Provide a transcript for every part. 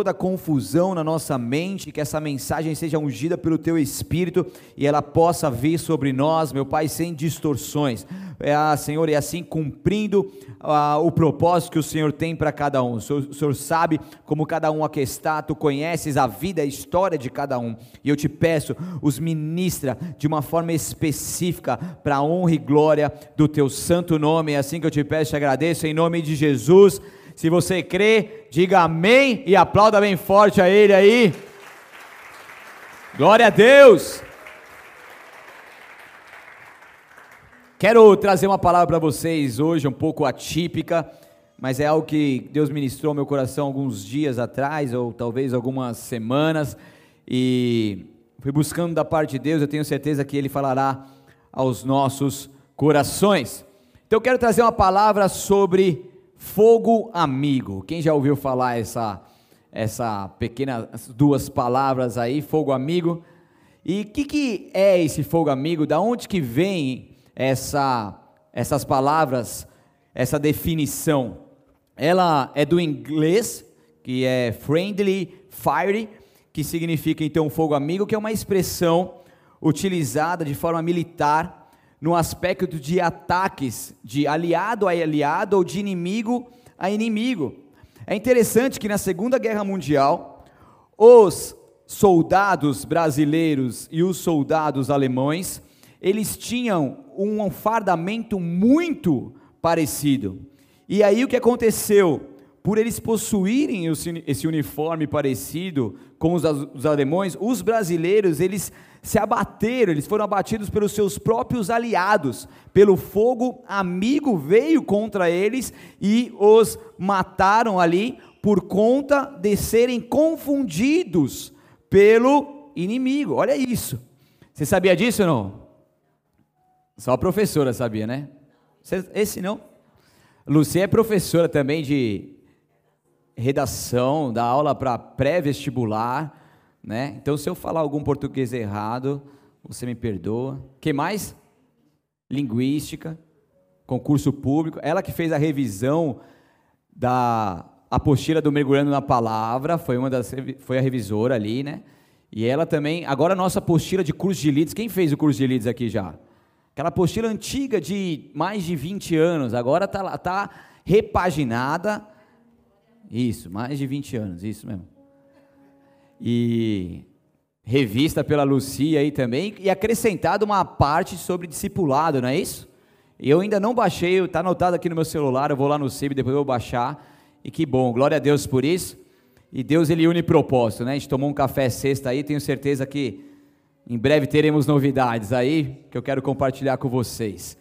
toda confusão na nossa mente, que essa mensagem seja ungida pelo teu espírito e ela possa vir sobre nós, meu Pai, sem distorções. É, ah, Senhor, e assim cumprindo ah, o propósito que o Senhor tem para cada um. O senhor, o senhor, sabe como cada um aqui está, tu conheces a vida, a história de cada um. E eu te peço, os ministra de uma forma específica para a honra e glória do teu santo nome. É assim que eu te peço te agradeço em nome de Jesus. Se você crê, diga amém e aplauda bem forte a Ele aí. Glória a Deus. Quero trazer uma palavra para vocês hoje, um pouco atípica, mas é algo que Deus ministrou ao meu coração alguns dias atrás, ou talvez algumas semanas, e fui buscando da parte de Deus, eu tenho certeza que Ele falará aos nossos corações. Então eu quero trazer uma palavra sobre fogo amigo. Quem já ouviu falar essa essa pequena duas palavras aí, fogo amigo? E o que, que é esse fogo amigo? Da onde que vem essa essas palavras, essa definição? Ela é do inglês, que é friendly fire, que significa então fogo amigo, que é uma expressão utilizada de forma militar no aspecto de ataques de aliado a aliado ou de inimigo a inimigo. É interessante que na Segunda Guerra Mundial, os soldados brasileiros e os soldados alemães, eles tinham um fardamento muito parecido. E aí o que aconteceu? Por eles possuírem esse uniforme parecido com os, alemães, os brasileiros, eles se abateram, eles foram abatidos pelos seus próprios aliados, pelo fogo amigo veio contra eles e os mataram ali por conta de serem confundidos pelo inimigo. Olha isso. Você sabia disso ou não? Só a professora sabia, né? Esse não? Lucia é professora também de redação, dá aula para pré-vestibular né? Então, se eu falar algum português errado, você me perdoa. Que mais? Linguística, concurso público. Ela que fez a revisão da apostila do mergulhando na palavra, foi uma das foi a revisora ali, né? E ela também, agora a nossa apostila de curso de leads, quem fez o curso de leads aqui já? Aquela apostila antiga de mais de 20 anos, agora tá tá repaginada. Isso, mais de 20 anos, isso mesmo e revista pela Lucia aí também, e acrescentado uma parte sobre discipulado, não é isso? Eu ainda não baixei, está anotado aqui no meu celular, eu vou lá no CIB, depois eu vou baixar, e que bom, glória a Deus por isso, e Deus ele une propósito, né? A gente tomou um café sexta aí, tenho certeza que em breve teremos novidades aí, que eu quero compartilhar com vocês.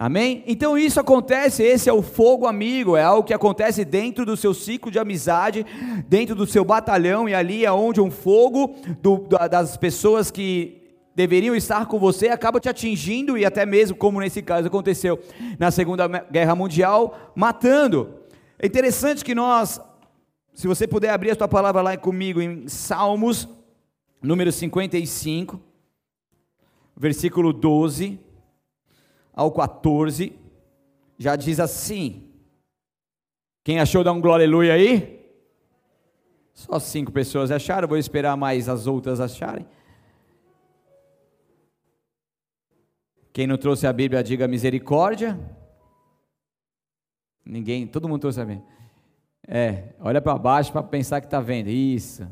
Amém? Então isso acontece, esse é o fogo amigo, é algo que acontece dentro do seu ciclo de amizade, dentro do seu batalhão, e ali é onde um fogo do, das pessoas que deveriam estar com você acaba te atingindo, e até mesmo, como nesse caso aconteceu na Segunda Guerra Mundial, matando. É interessante que nós, se você puder abrir a sua palavra lá comigo em Salmos, número 55, versículo 12 ao 14, já diz assim. Quem achou, dá um glória aleluia aí? Só cinco pessoas acharam, vou esperar mais as outras acharem. Quem não trouxe a Bíblia, diga misericórdia. Ninguém, todo mundo trouxe a Bíblia. É, olha para baixo para pensar que está vendo. Isso.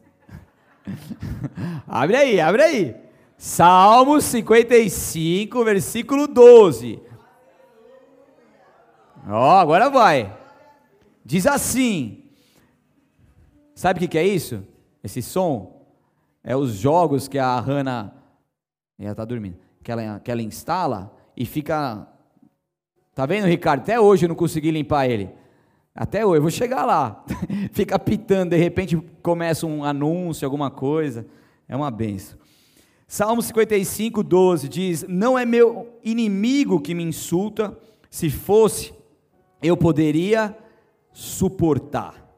abre aí, abre aí. Salmo 55, versículo 12. Ó, oh, agora vai. Diz assim: Sabe o que, é isso? Esse som é os jogos que a Hannah, ela está dormindo, que ela, que ela instala e fica. Tá vendo, Ricardo? Até hoje eu não consegui limpar ele. Até hoje, eu vou chegar lá. fica pitando, de repente começa um anúncio, alguma coisa. É uma benção. Salmo 55, 12 diz: Não é meu inimigo que me insulta, se fosse, eu poderia suportar.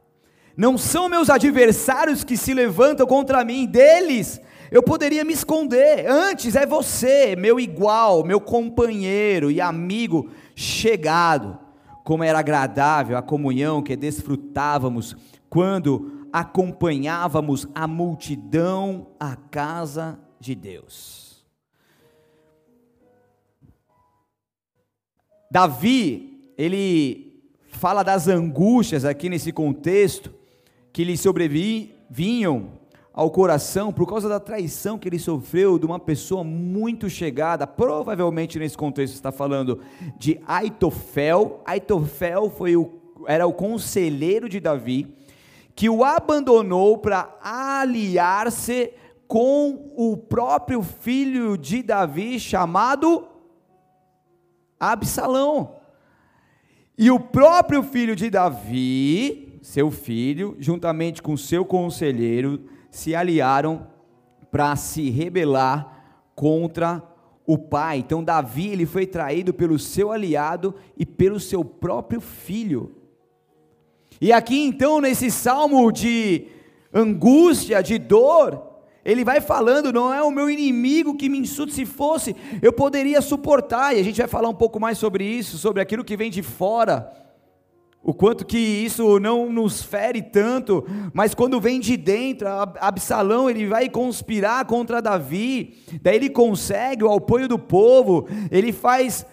Não são meus adversários que se levantam contra mim, deles eu poderia me esconder. Antes é você, meu igual, meu companheiro e amigo chegado. Como era agradável a comunhão que desfrutávamos quando acompanhávamos a multidão à casa de Deus. Davi, ele fala das angústias aqui nesse contexto que lhe sobrevinham ao coração por causa da traição que ele sofreu de uma pessoa muito chegada, provavelmente nesse contexto está falando de Aitofel. Aitofel foi o, era o conselheiro de Davi, que o abandonou para aliar-se com o próprio filho de Davi chamado Absalão. E o próprio filho de Davi, seu filho, juntamente com seu conselheiro, se aliaram para se rebelar contra o pai. Então Davi ele foi traído pelo seu aliado e pelo seu próprio filho. E aqui então nesse salmo de angústia, de dor, ele vai falando, não é o meu inimigo que me insulta, se fosse, eu poderia suportar, e a gente vai falar um pouco mais sobre isso, sobre aquilo que vem de fora, o quanto que isso não nos fere tanto, mas quando vem de dentro, Absalão ele vai conspirar contra Davi, daí ele consegue o apoio do povo, ele faz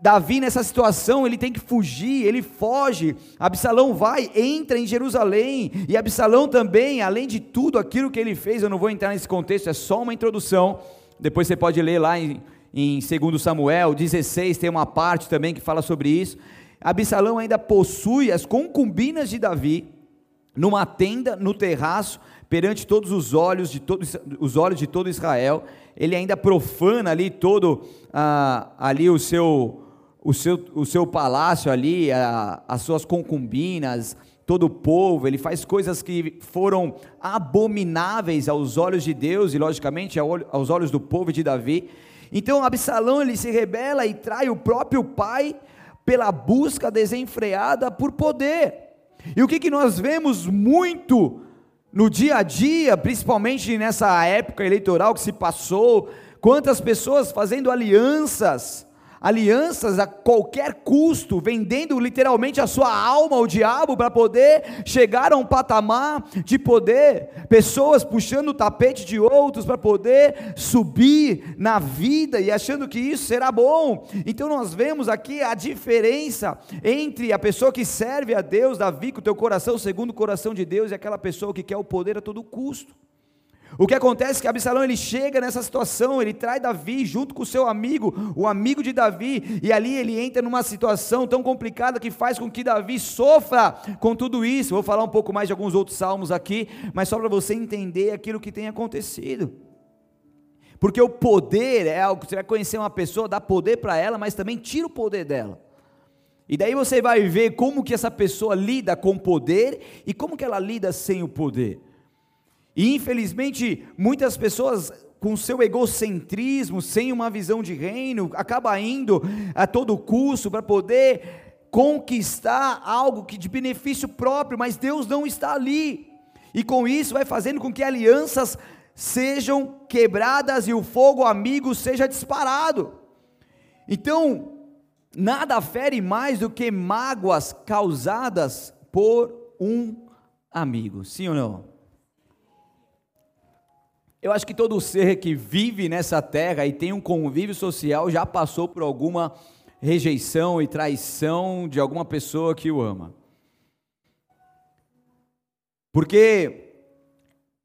Davi nessa situação, ele tem que fugir, ele foge. Absalão vai, entra em Jerusalém, e Absalão também, além de tudo aquilo que ele fez, eu não vou entrar nesse contexto, é só uma introdução. Depois você pode ler lá em, em 2 Samuel 16, tem uma parte também que fala sobre isso. Absalão ainda possui as concubinas de Davi numa tenda no terraço perante todos os olhos de todos os olhos de todo Israel. Ele ainda profana ali todo ah, ali o seu o seu o seu palácio ali, ah, as suas concubinas, todo o povo, ele faz coisas que foram abomináveis aos olhos de Deus e logicamente aos olhos do povo de Davi. Então Absalão ele se rebela e trai o próprio pai pela busca desenfreada por poder. E o que, que nós vemos muito no dia a dia, principalmente nessa época eleitoral que se passou, quantas pessoas fazendo alianças alianças a qualquer custo, vendendo literalmente a sua alma ao diabo para poder chegar a um patamar de poder, pessoas puxando o tapete de outros para poder subir na vida e achando que isso será bom. Então nós vemos aqui a diferença entre a pessoa que serve a Deus, Davi, com o teu coração segundo o coração de Deus, e aquela pessoa que quer o poder a todo custo. O que acontece é que Absalão ele chega nessa situação, ele trai Davi junto com o seu amigo, o amigo de Davi, e ali ele entra numa situação tão complicada que faz com que Davi sofra com tudo isso. Vou falar um pouco mais de alguns outros salmos aqui, mas só para você entender aquilo que tem acontecido. Porque o poder é algo que você vai conhecer uma pessoa, dá poder para ela, mas também tira o poder dela. E daí você vai ver como que essa pessoa lida com poder e como que ela lida sem o poder. E infelizmente, muitas pessoas com seu egocentrismo, sem uma visão de reino, acaba indo a todo custo para poder conquistar algo que de benefício próprio, mas Deus não está ali. E com isso vai fazendo com que alianças sejam quebradas e o fogo amigo seja disparado. Então, nada fere mais do que mágoas causadas por um amigo. Sim ou não? Eu acho que todo ser que vive nessa terra e tem um convívio social já passou por alguma rejeição e traição de alguma pessoa que o ama. Porque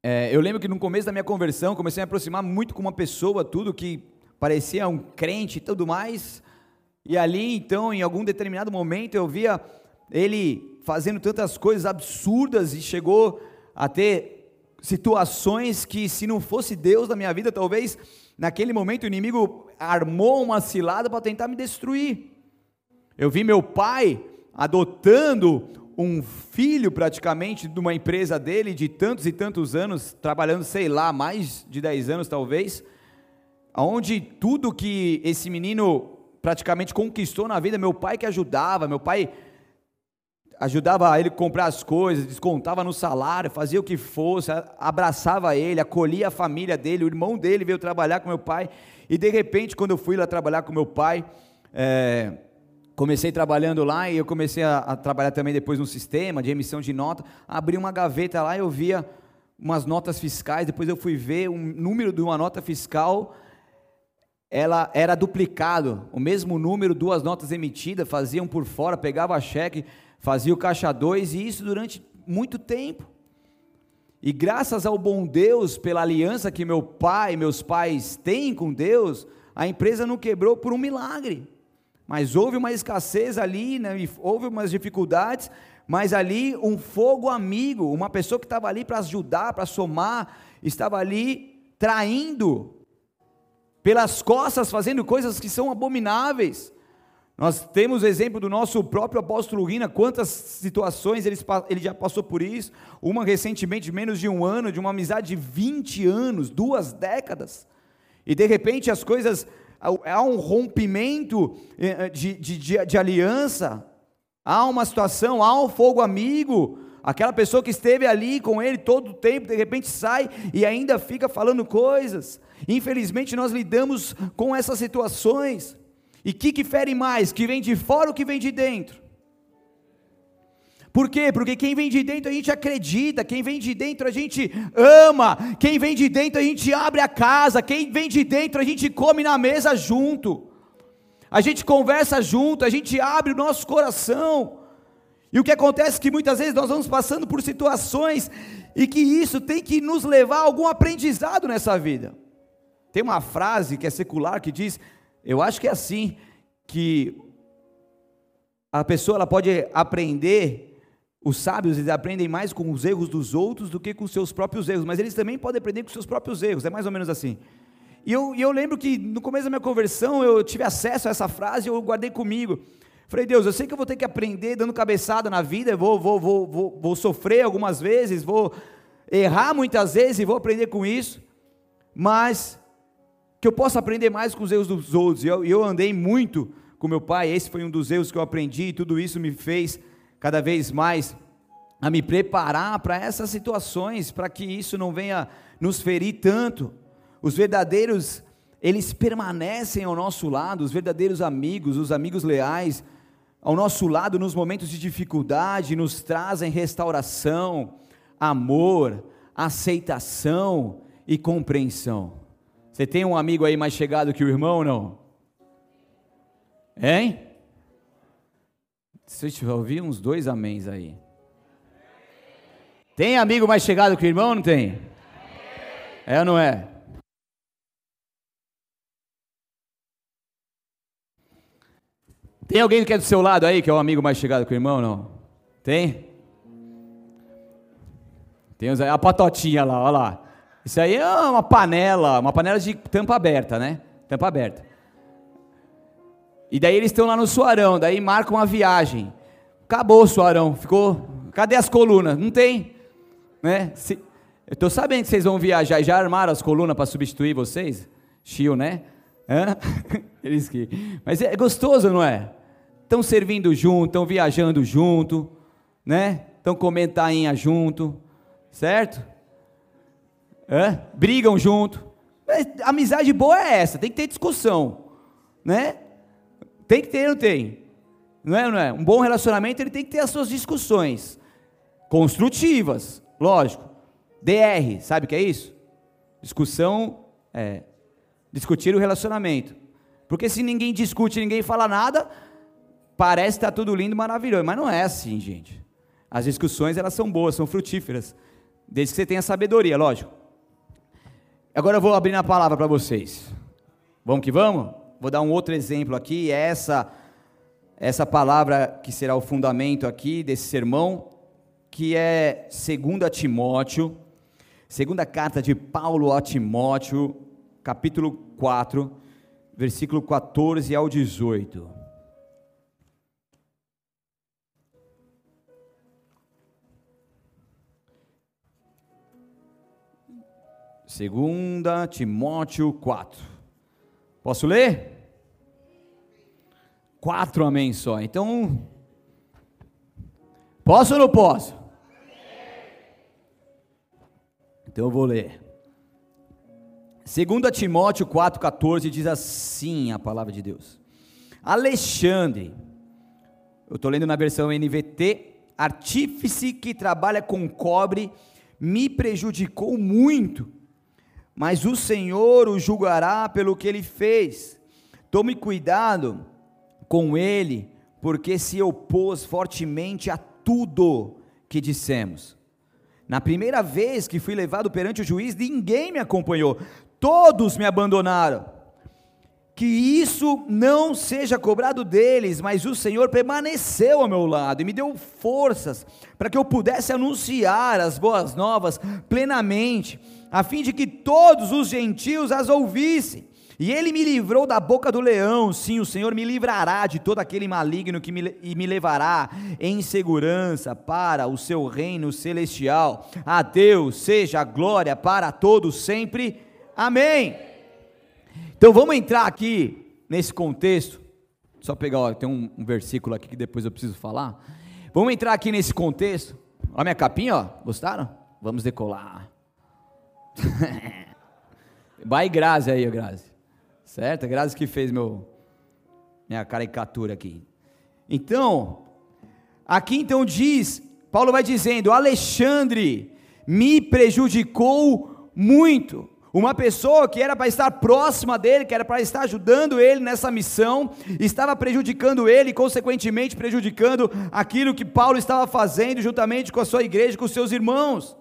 é, eu lembro que no começo da minha conversão comecei a me aproximar muito com uma pessoa, tudo que parecia um crente e tudo mais, e ali então, em algum determinado momento, eu via ele fazendo tantas coisas absurdas e chegou a ter situações que, se não fosse Deus na minha vida, talvez naquele momento o inimigo armou uma cilada para tentar me destruir. Eu vi meu pai adotando um filho praticamente de uma empresa dele de tantos e tantos anos, trabalhando, sei lá, mais de 10 anos talvez, onde tudo que esse menino praticamente conquistou na vida, meu pai que ajudava, meu pai ajudava ele a comprar as coisas, descontava no salário, fazia o que fosse, abraçava ele, acolhia a família dele, o irmão dele veio trabalhar com meu pai, e de repente, quando eu fui lá trabalhar com meu pai, é, comecei trabalhando lá e eu comecei a, a, trabalhar também depois no sistema de emissão de nota. Abri uma gaveta lá e eu via umas notas fiscais. Depois eu fui ver um número de uma nota fiscal, ela era duplicado. O mesmo número, duas notas emitidas, faziam por fora, pegava cheque, fazia o caixa 2 e isso durante muito tempo. E graças ao bom Deus, pela aliança que meu pai e meus pais têm com Deus, a empresa não quebrou por um milagre. Mas houve uma escassez ali, né, houve umas dificuldades, mas ali um fogo amigo, uma pessoa que estava ali para ajudar, para somar, estava ali traindo, pelas costas, fazendo coisas que são abomináveis. Nós temos o exemplo do nosso próprio apóstolo Rina, quantas situações ele, ele já passou por isso. Uma recentemente, menos de um ano, de uma amizade de 20 anos, duas décadas. E de repente as coisas há um rompimento eh, eh, de, de, de, de aliança, há uma situação, há um fogo amigo. Aquela pessoa que esteve ali com ele todo o tempo, de repente sai e ainda fica falando coisas. Infelizmente nós lidamos com essas situações. E o que, que fere mais? Que vem de fora ou que vem de dentro? Por quê? Porque quem vem de dentro a gente acredita, quem vem de dentro a gente ama, quem vem de dentro a gente abre a casa, quem vem de dentro a gente come na mesa junto, a gente conversa junto, a gente abre o nosso coração. E o que acontece é que muitas vezes nós vamos passando por situações e que isso tem que nos levar a algum aprendizado nessa vida. Tem uma frase que é secular que diz, eu acho que é assim, que a pessoa ela pode aprender os sábios eles aprendem mais com os erros dos outros do que com os seus próprios erros, mas eles também podem aprender com os seus próprios erros, é mais ou menos assim. E eu, e eu lembro que no começo da minha conversão eu tive acesso a essa frase e eu guardei comigo. Falei, Deus, eu sei que eu vou ter que aprender dando cabeçada na vida, vou, vou, vou, vou, vou sofrer algumas vezes, vou errar muitas vezes e vou aprender com isso, mas que eu possa aprender mais com os erros dos outros. E eu, eu andei muito com meu pai, esse foi um dos erros que eu aprendi, e tudo isso me fez cada vez mais a me preparar para essas situações, para que isso não venha nos ferir tanto. Os verdadeiros, eles permanecem ao nosso lado, os verdadeiros amigos, os amigos leais, ao nosso lado nos momentos de dificuldade, nos trazem restauração, amor, aceitação e compreensão. Você tem um amigo aí mais chegado que o irmão, não? Hein? Se eu ouvir uns dois améns aí. Tem amigo mais chegado que o irmão, não tem? É ou não é? Tem alguém que é do seu lado aí, que é um amigo mais chegado que o irmão, não? Tem? Tem a patotinha lá, olha lá. Isso aí é uma panela, uma panela de tampa aberta, né? Tampa aberta. E daí eles estão lá no Suarão, daí marcam uma viagem. Acabou o Suarão, ficou. Cadê as colunas? Não tem. Né? Se, eu estou sabendo que vocês vão viajar já armaram as colunas para substituir vocês? Chio, né? Hã? Eles que. Mas é gostoso, não é? Estão servindo junto, estão viajando junto, né? Estão comendo tainha junto, certo? Hã? Brigam junto. Mas amizade boa é essa, tem que ter discussão, né? Tem que ter, não tem? Não é, não é? Um bom relacionamento ele tem que ter as suas discussões construtivas, lógico. DR, sabe o que é isso? Discussão é discutir o relacionamento. Porque se ninguém discute, ninguém fala nada, parece que está tudo lindo, maravilhoso, mas não é assim, gente. As discussões elas são boas, são frutíferas, desde que você tenha sabedoria, lógico. Agora eu vou abrir a palavra para vocês. Vamos que vamos? Vou dar um outro exemplo aqui, é essa essa palavra que será o fundamento aqui desse sermão, que é 2 Timóteo, segunda carta de Paulo a Timóteo, capítulo 4, versículo 14 ao 18. Segunda Timóteo 4. Posso ler? Quatro amém só. Então, posso ou não posso? Então eu vou ler. 2 Timóteo 4,14 diz assim a palavra de Deus: Alexandre, Eu estou lendo na versão NVT. Artífice que trabalha com cobre me prejudicou muito, mas o Senhor o julgará pelo que ele fez. Tome cuidado com ele, porque se opôs fortemente a tudo que dissemos. Na primeira vez que fui levado perante o juiz, ninguém me acompanhou, todos me abandonaram que isso não seja cobrado deles, mas o Senhor permaneceu ao meu lado e me deu forças para que eu pudesse anunciar as boas novas plenamente, a fim de que todos os gentios as ouvissem. E ele me livrou da boca do leão, sim, o Senhor me livrará de todo aquele maligno que me, e me levará em segurança para o seu reino celestial. A Deus seja a glória para todos sempre. Amém. Então vamos entrar aqui nesse contexto. Só pegar, ó, tem um, um, versículo aqui que depois eu preciso falar. Vamos entrar aqui nesse contexto. Olha minha capinha, ó. Gostaram? Vamos decolar. Vai Grazi aí, Grazi. Certo? É Grazi que fez meu minha caricatura aqui. Então, aqui então diz, Paulo vai dizendo: Alexandre me prejudicou muito. Uma pessoa que era para estar próxima dele, que era para estar ajudando ele nessa missão, estava prejudicando ele e, consequentemente, prejudicando aquilo que Paulo estava fazendo juntamente com a sua igreja, com os seus irmãos.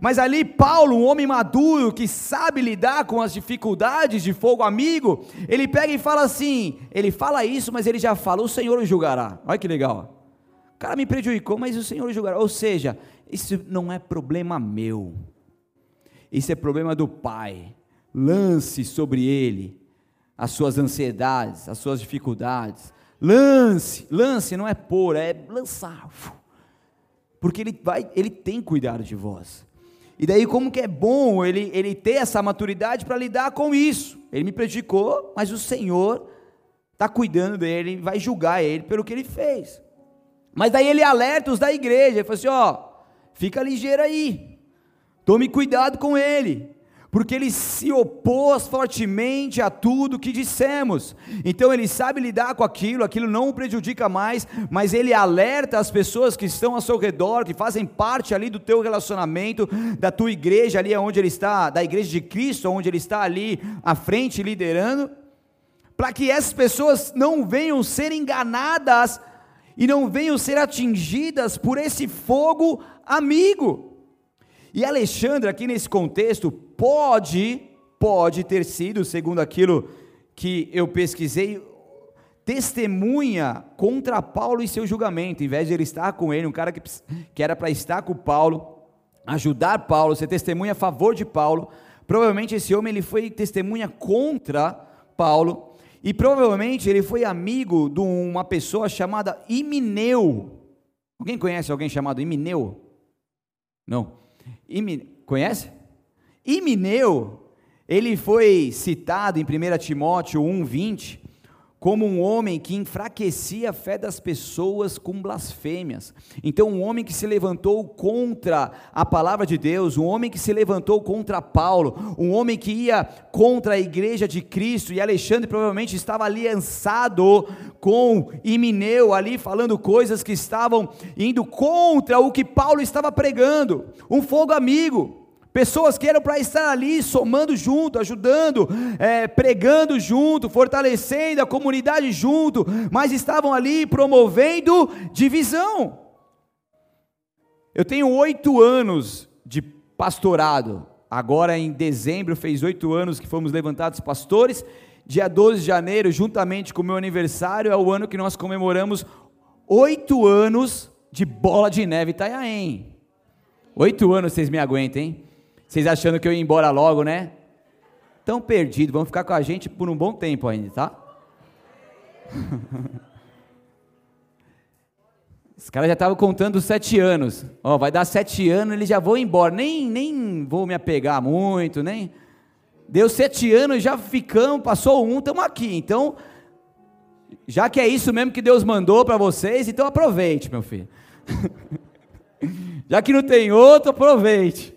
Mas ali, Paulo, um homem maduro que sabe lidar com as dificuldades de fogo amigo, ele pega e fala assim: ele fala isso, mas ele já fala: o Senhor o julgará. Olha que legal. O cara me prejudicou, mas o Senhor o julgará. Ou seja, isso não é problema meu isso é problema do pai. Lance sobre ele as suas ansiedades, as suas dificuldades. Lance, lance não é pôr, é lançar. Porque ele vai, ele tem cuidado de vós. E daí como que é bom ele, ele ter essa maturidade para lidar com isso. Ele me prejudicou, mas o Senhor está cuidando dele, vai julgar ele pelo que ele fez. Mas daí ele alerta os da igreja, ele fala assim, ó, fica ligeiro aí, Tome cuidado com ele, porque ele se opôs fortemente a tudo que dissemos. Então ele sabe lidar com aquilo, aquilo não o prejudica mais, mas ele alerta as pessoas que estão ao seu redor, que fazem parte ali do teu relacionamento, da tua igreja ali onde ele está, da igreja de Cristo, onde ele está ali à frente liderando, para que essas pessoas não venham ser enganadas e não venham ser atingidas por esse fogo amigo. E Alexandre, aqui nesse contexto, pode, pode ter sido, segundo aquilo que eu pesquisei, testemunha contra Paulo e seu julgamento, em vez de ele estar com ele, um cara que, que era para estar com Paulo, ajudar Paulo, ser testemunha a favor de Paulo, provavelmente esse homem ele foi testemunha contra Paulo, e provavelmente ele foi amigo de uma pessoa chamada Imineu. Alguém conhece alguém chamado Imineu? Não. Conhece? Imineu, ele foi citado em 1 Timóteo 1,20 como um homem que enfraquecia a fé das pessoas com blasfêmias. Então, um homem que se levantou contra a palavra de Deus, um homem que se levantou contra Paulo, um homem que ia contra a igreja de Cristo, e Alexandre provavelmente estava aliançado com Imineu, ali falando coisas que estavam indo contra o que Paulo estava pregando. Um fogo amigo. Pessoas que eram para estar ali somando junto, ajudando, é, pregando junto, fortalecendo a comunidade junto, mas estavam ali promovendo divisão. Eu tenho oito anos de pastorado. Agora em dezembro fez oito anos que fomos levantados pastores. Dia 12 de janeiro, juntamente com o meu aniversário, é o ano que nós comemoramos oito anos de bola de neve Itanhaém. Oito anos vocês me aguentam, hein? Vocês achando que eu ia embora logo, né? Tão perdido, vão ficar com a gente por um bom tempo ainda, tá? Os caras já estavam contando sete anos. Ó, vai dar sete anos, eles já vão embora. Nem, nem vou me apegar muito, nem. Deu sete anos, já ficamos, passou um, estamos aqui. Então, já que é isso mesmo que Deus mandou para vocês, então aproveite, meu filho. já que não tem outro, aproveite.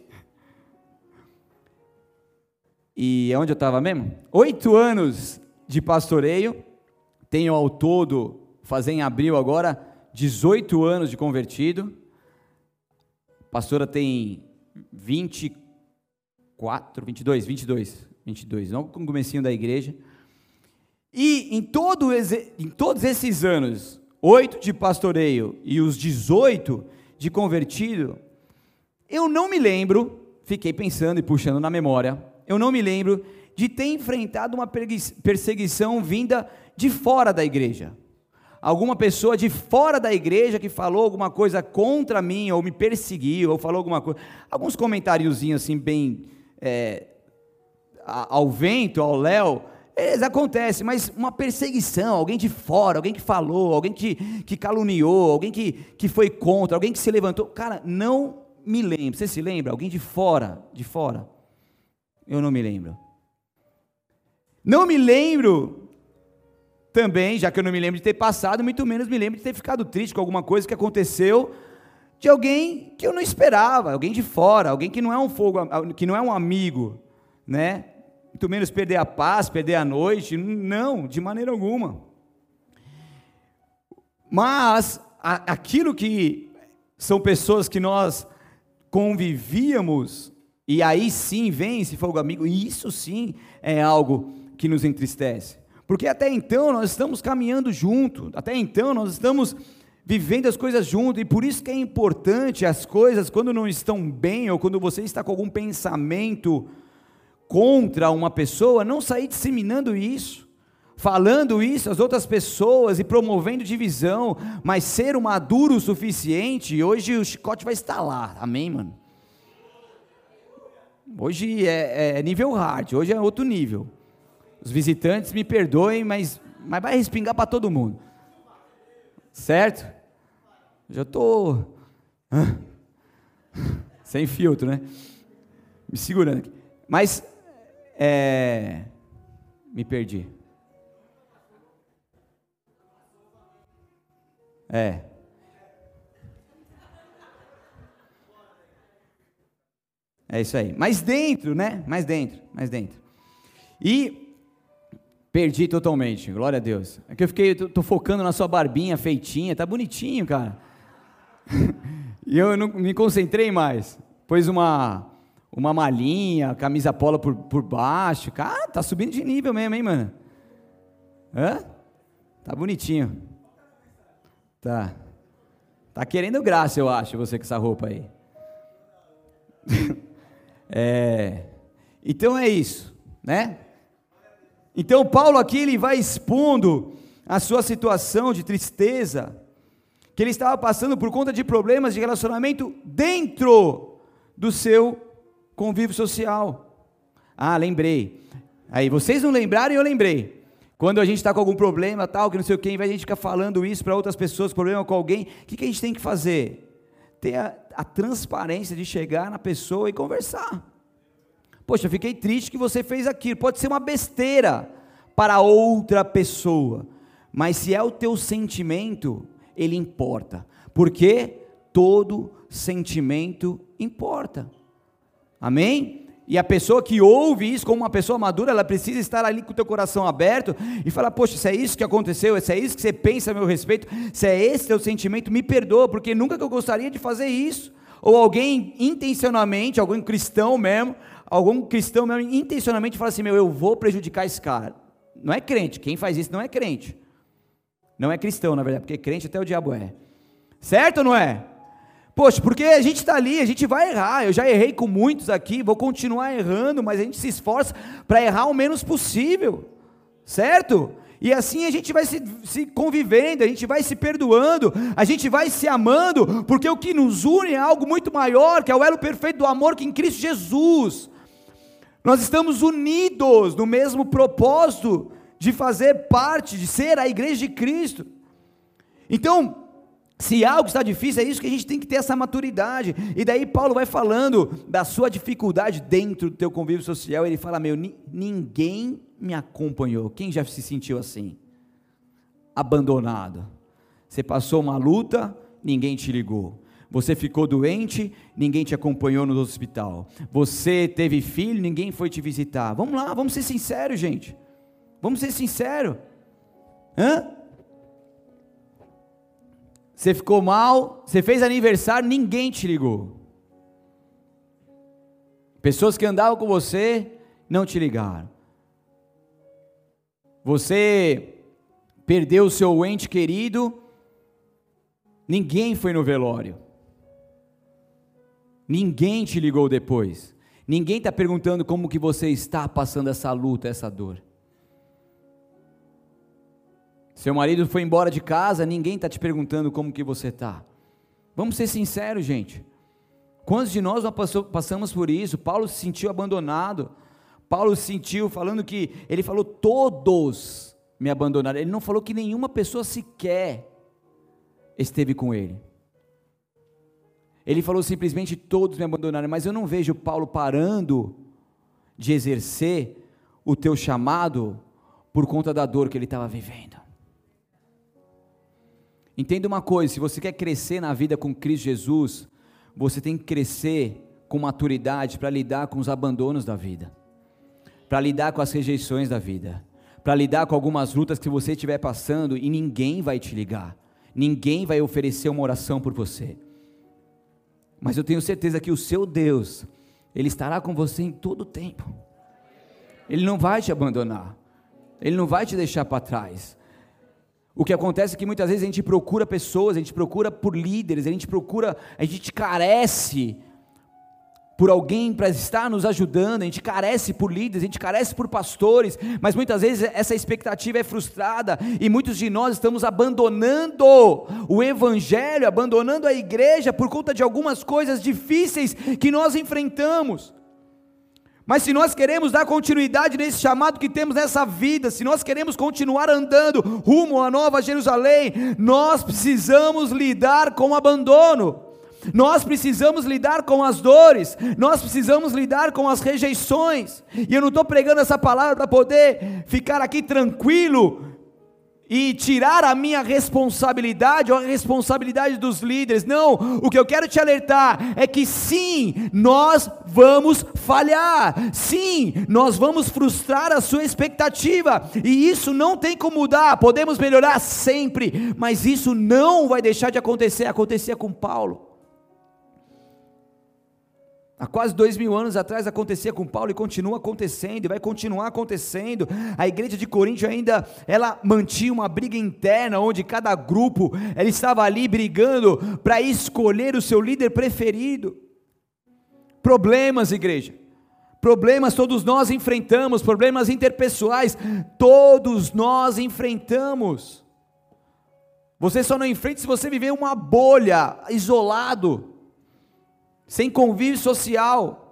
E onde eu estava mesmo? Oito anos de pastoreio, tenho ao todo, fazer em abril agora, 18 anos de convertido. A pastora tem 24, 22, 22, 22, não com o comecinho da igreja. E em, todo, em todos esses anos, oito de pastoreio e os 18 de convertido, eu não me lembro, fiquei pensando e puxando na memória, eu não me lembro de ter enfrentado uma perseguição vinda de fora da igreja. Alguma pessoa de fora da igreja que falou alguma coisa contra mim, ou me perseguiu, ou falou alguma coisa. Alguns comentáriozinhos assim, bem é, ao vento, ao léu, eles acontecem, mas uma perseguição, alguém de fora, alguém que falou, alguém que, que caluniou, alguém que, que foi contra, alguém que se levantou. Cara, não me lembro. Você se lembra? Alguém de fora, de fora? Eu não me lembro. Não me lembro também, já que eu não me lembro de ter passado, muito menos me lembro de ter ficado triste com alguma coisa que aconteceu de alguém que eu não esperava, alguém de fora, alguém que não é um fogo, que não é um amigo, né? Muito menos perder a paz, perder a noite, não, de maneira alguma. Mas aquilo que são pessoas que nós convivíamos, e aí sim vem esse fogo amigo, e isso sim é algo que nos entristece. Porque até então nós estamos caminhando junto, até então nós estamos vivendo as coisas junto, e por isso que é importante as coisas, quando não estão bem, ou quando você está com algum pensamento contra uma pessoa, não sair disseminando isso, falando isso às outras pessoas e promovendo divisão, mas ser um maduro o suficiente, hoje o chicote vai estar lá, amém, mano? Hoje é, é nível hard, hoje é outro nível. Os visitantes me perdoem, mas, mas vai respingar para todo mundo. Certo? Já estou. Sem filtro, né? Me segurando aqui. Mas. É, me perdi. É. É isso aí. Mais dentro, né? Mais dentro, mais dentro. E Perdi totalmente, glória a Deus. É que eu fiquei, tô, tô focando na sua barbinha feitinha, tá bonitinho, cara. e eu não me concentrei mais. Pôs uma, uma malinha, camisa polo por, por baixo. Cara, tá subindo de nível mesmo, hein, mano? Hã? Tá bonitinho. Tá. Tá querendo graça, eu acho, você com essa roupa aí. é. Então é isso, né? Então, Paulo aqui ele vai expondo a sua situação de tristeza, que ele estava passando por conta de problemas de relacionamento dentro do seu convívio social. Ah, lembrei. Aí, vocês não lembraram e eu lembrei. Quando a gente está com algum problema, tal, que não sei o vez de a gente ficar falando isso para outras pessoas, problema com alguém, o que, que a gente tem que fazer? Ter a transparência de chegar na pessoa e conversar. Poxa, fiquei triste que você fez aquilo. Pode ser uma besteira para outra pessoa, mas se é o teu sentimento, ele importa. Porque todo sentimento importa. Amém? E a pessoa que ouve isso como uma pessoa madura, ela precisa estar ali com o teu coração aberto e falar: Poxa, se é isso que aconteceu, se é isso que você pensa a meu respeito, se é esse teu sentimento, me perdoa, porque nunca que eu gostaria de fazer isso. Ou alguém intencionalmente, algum cristão mesmo, algum cristão mesmo intencionalmente fala assim: meu, eu vou prejudicar esse cara. Não é crente, quem faz isso não é crente. Não é cristão, na verdade, porque crente até o diabo é. Certo ou não é? Poxa, porque a gente está ali, a gente vai errar. Eu já errei com muitos aqui, vou continuar errando, mas a gente se esforça para errar o menos possível. Certo? E assim a gente vai se, se, convivendo, a gente vai se perdoando, a gente vai se amando, porque o que nos une é algo muito maior, que é o elo perfeito do amor que em Cristo Jesus. Nós estamos unidos no mesmo propósito de fazer parte, de ser a igreja de Cristo. Então, se algo está difícil, é isso que a gente tem que ter essa maturidade. E daí Paulo vai falando da sua dificuldade dentro do teu convívio social. Ele fala: Meu, ninguém me acompanhou. Quem já se sentiu assim? Abandonado. Você passou uma luta, ninguém te ligou. Você ficou doente, ninguém te acompanhou no hospital. Você teve filho, ninguém foi te visitar. Vamos lá, vamos ser sinceros, gente. Vamos ser sinceros. Hã? Você ficou mal, você fez aniversário, ninguém te ligou. Pessoas que andavam com você não te ligaram. Você perdeu o seu ente querido, ninguém foi no velório. Ninguém te ligou depois. Ninguém está perguntando como que você está passando essa luta, essa dor. Seu marido foi embora de casa, ninguém está te perguntando como que você está. Vamos ser sinceros, gente. Quantos de nós passamos por isso? Paulo se sentiu abandonado. Paulo se sentiu falando que ele falou todos me abandonaram. Ele não falou que nenhuma pessoa sequer esteve com ele. Ele falou simplesmente todos me abandonaram, mas eu não vejo Paulo parando de exercer o teu chamado por conta da dor que ele estava vivendo. Entenda uma coisa: se você quer crescer na vida com Cristo Jesus, você tem que crescer com maturidade para lidar com os abandonos da vida, para lidar com as rejeições da vida, para lidar com algumas lutas que você estiver passando e ninguém vai te ligar, ninguém vai oferecer uma oração por você. Mas eu tenho certeza que o seu Deus, Ele estará com você em todo o tempo. Ele não vai te abandonar. Ele não vai te deixar para trás. O que acontece é que muitas vezes a gente procura pessoas, a gente procura por líderes, a gente procura, a gente carece por alguém para estar nos ajudando, a gente carece por líderes, a gente carece por pastores, mas muitas vezes essa expectativa é frustrada e muitos de nós estamos abandonando o Evangelho, abandonando a igreja por conta de algumas coisas difíceis que nós enfrentamos. Mas se nós queremos dar continuidade nesse chamado que temos nessa vida, se nós queremos continuar andando rumo à nova Jerusalém, nós precisamos lidar com o abandono. Nós precisamos lidar com as dores, nós precisamos lidar com as rejeições, e eu não estou pregando essa palavra para poder ficar aqui tranquilo, e tirar a minha responsabilidade ou a responsabilidade dos líderes. Não, o que eu quero te alertar é que sim, nós vamos falhar. Sim, nós vamos frustrar a sua expectativa. E isso não tem como mudar. Podemos melhorar sempre, mas isso não vai deixar de acontecer. Acontecia com Paulo. Há quase dois mil anos atrás acontecia com Paulo e continua acontecendo, e vai continuar acontecendo. A igreja de Corinto ainda, ela mantinha uma briga interna, onde cada grupo, ela estava ali brigando para escolher o seu líder preferido. Problemas, igreja. Problemas todos nós enfrentamos, problemas interpessoais, todos nós enfrentamos. Você só não enfrenta se você viver uma bolha, isolado sem convívio social.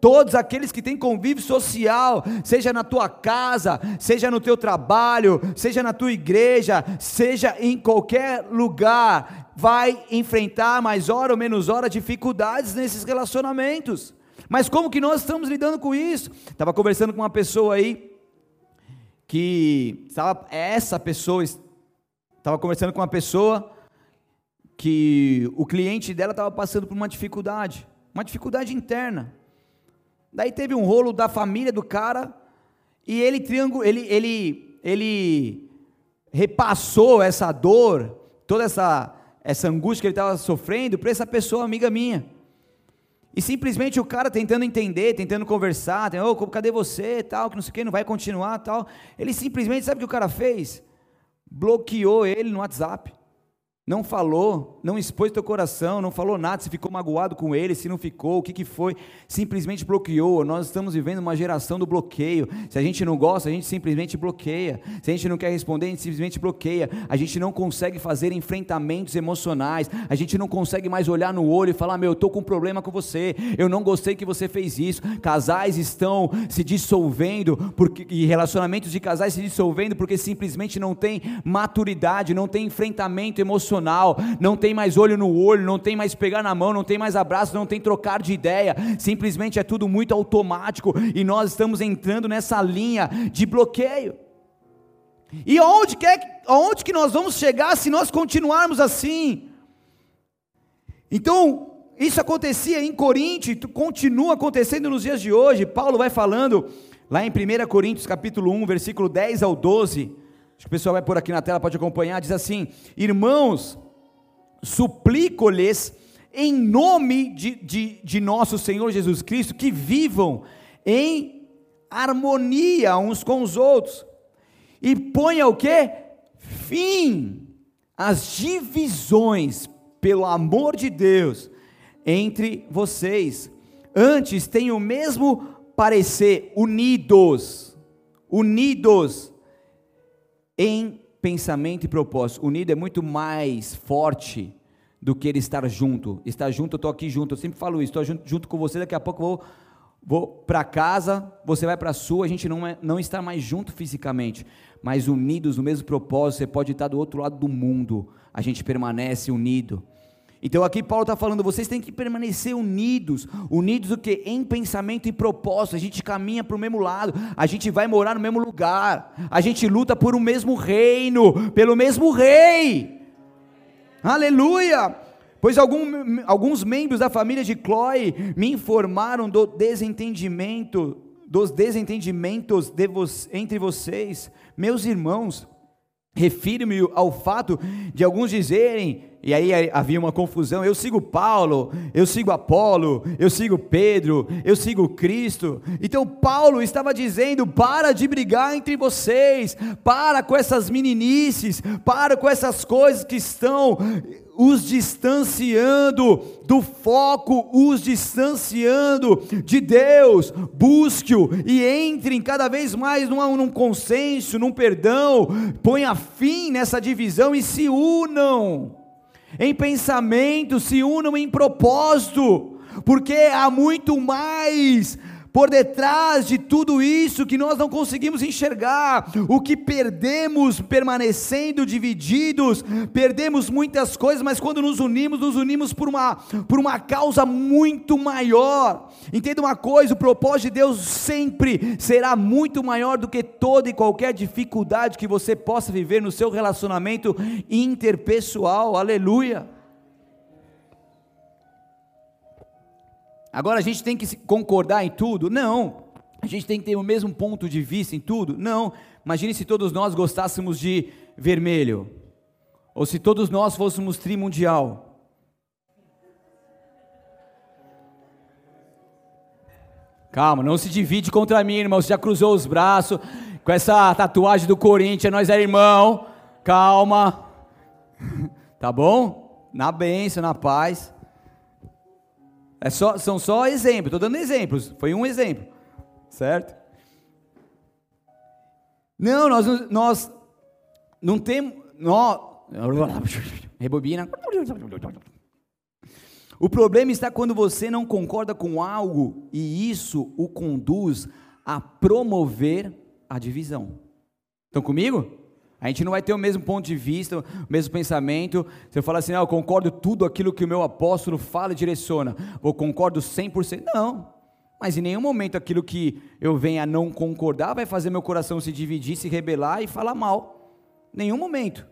Todos aqueles que têm convívio social, seja na tua casa, seja no teu trabalho, seja na tua igreja, seja em qualquer lugar, vai enfrentar mais hora ou menos hora dificuldades nesses relacionamentos. Mas como que nós estamos lidando com isso? Estava conversando com uma pessoa aí que estava essa pessoa estava conversando com uma pessoa que o cliente dela estava passando por uma dificuldade, uma dificuldade interna. Daí teve um rolo da família do cara e ele triângulo, ele, ele, ele repassou essa dor, toda essa essa angústia que ele estava sofrendo para essa pessoa amiga minha. E simplesmente o cara tentando entender, tentando conversar, oh, cadê você, tal, que não sei o que, não vai continuar, tal. Ele simplesmente, sabe o que o cara fez? Bloqueou ele no WhatsApp não falou, não expôs teu coração, não falou nada, se ficou magoado com ele, se não ficou, o que, que foi, simplesmente bloqueou. Nós estamos vivendo uma geração do bloqueio. Se a gente não gosta, a gente simplesmente bloqueia. Se a gente não quer responder, a gente simplesmente bloqueia. A gente não consegue fazer enfrentamentos emocionais, a gente não consegue mais olhar no olho e falar: Meu, eu estou com um problema com você, eu não gostei que você fez isso. Casais estão se dissolvendo, porque, e relacionamentos de casais se dissolvendo porque simplesmente não tem maturidade, não tem enfrentamento emocional não tem mais olho no olho, não tem mais pegar na mão, não tem mais abraço, não tem trocar de ideia, simplesmente é tudo muito automático e nós estamos entrando nessa linha de bloqueio. E aonde, quer, aonde que nós vamos chegar se nós continuarmos assim? Então, isso acontecia em Corinto continua acontecendo nos dias de hoje. Paulo vai falando lá em 1 Coríntios capítulo 1, versículo 10 ao 12, Acho que o pessoal vai por aqui na tela, pode acompanhar. Diz assim: Irmãos, suplico-lhes, em nome de, de, de nosso Senhor Jesus Cristo, que vivam em harmonia uns com os outros, e ponha o que? Fim às divisões, pelo amor de Deus, entre vocês. Antes tenham o mesmo parecer, unidos, unidos em pensamento e propósito. Unido é muito mais forte do que ele estar junto. Estar junto, eu estou aqui junto, eu sempre falo isso, estou junto, junto, com você, daqui a pouco eu vou, vou para casa, você vai para a sua, a gente não, é, não está mais junto fisicamente, mas unidos no mesmo propósito, você pode estar do outro lado do mundo, a gente permanece unido. Então aqui Paulo está falando, vocês têm que permanecer unidos, unidos o que? Em pensamento e propósito, a gente caminha para o mesmo lado, a gente vai morar no mesmo lugar, a gente luta por o um mesmo reino, pelo mesmo rei, aleluia, pois algum, alguns membros da família de Chloe me informaram do desentendimento, dos desentendimentos de vo entre vocês, meus irmãos, refiro-me ao fato de alguns dizerem, e aí havia uma confusão, eu sigo Paulo, eu sigo Apolo, eu sigo Pedro, eu sigo Cristo. Então Paulo estava dizendo: para de brigar entre vocês, para com essas meninices, para com essas coisas que estão os distanciando do foco, os distanciando de Deus. Busque-o e entrem cada vez mais num, num consenso, num perdão. Ponha fim nessa divisão e se unam em pensamento, se unam em propósito, porque há muito mais por detrás de tudo isso que nós não conseguimos enxergar, o que perdemos permanecendo divididos, perdemos muitas coisas, mas quando nos unimos, nos unimos por uma, por uma causa muito maior. Entenda uma coisa: o propósito de Deus sempre será muito maior do que toda e qualquer dificuldade que você possa viver no seu relacionamento interpessoal. Aleluia. Agora a gente tem que concordar em tudo? Não. A gente tem que ter o mesmo ponto de vista em tudo? Não. Imagine se todos nós gostássemos de vermelho. Ou se todos nós fôssemos trimundial. Calma, não se divide contra mim, irmão. Você já cruzou os braços com essa tatuagem do Corinthians, nós é irmão. Calma. Tá bom? Na bênção, na paz. É só, são só exemplos, estou dando exemplos, foi um exemplo, certo? Não, nós, nós não temos. Nós, rebobina. O problema está quando você não concorda com algo e isso o conduz a promover a divisão. Estão comigo? A gente não vai ter o mesmo ponto de vista, o mesmo pensamento. Você fala assim, ah, eu concordo tudo aquilo que o meu apóstolo fala e direciona. Eu concordo 100%. Não. Mas em nenhum momento aquilo que eu venha a não concordar vai fazer meu coração se dividir, se rebelar e falar mal. Nenhum momento.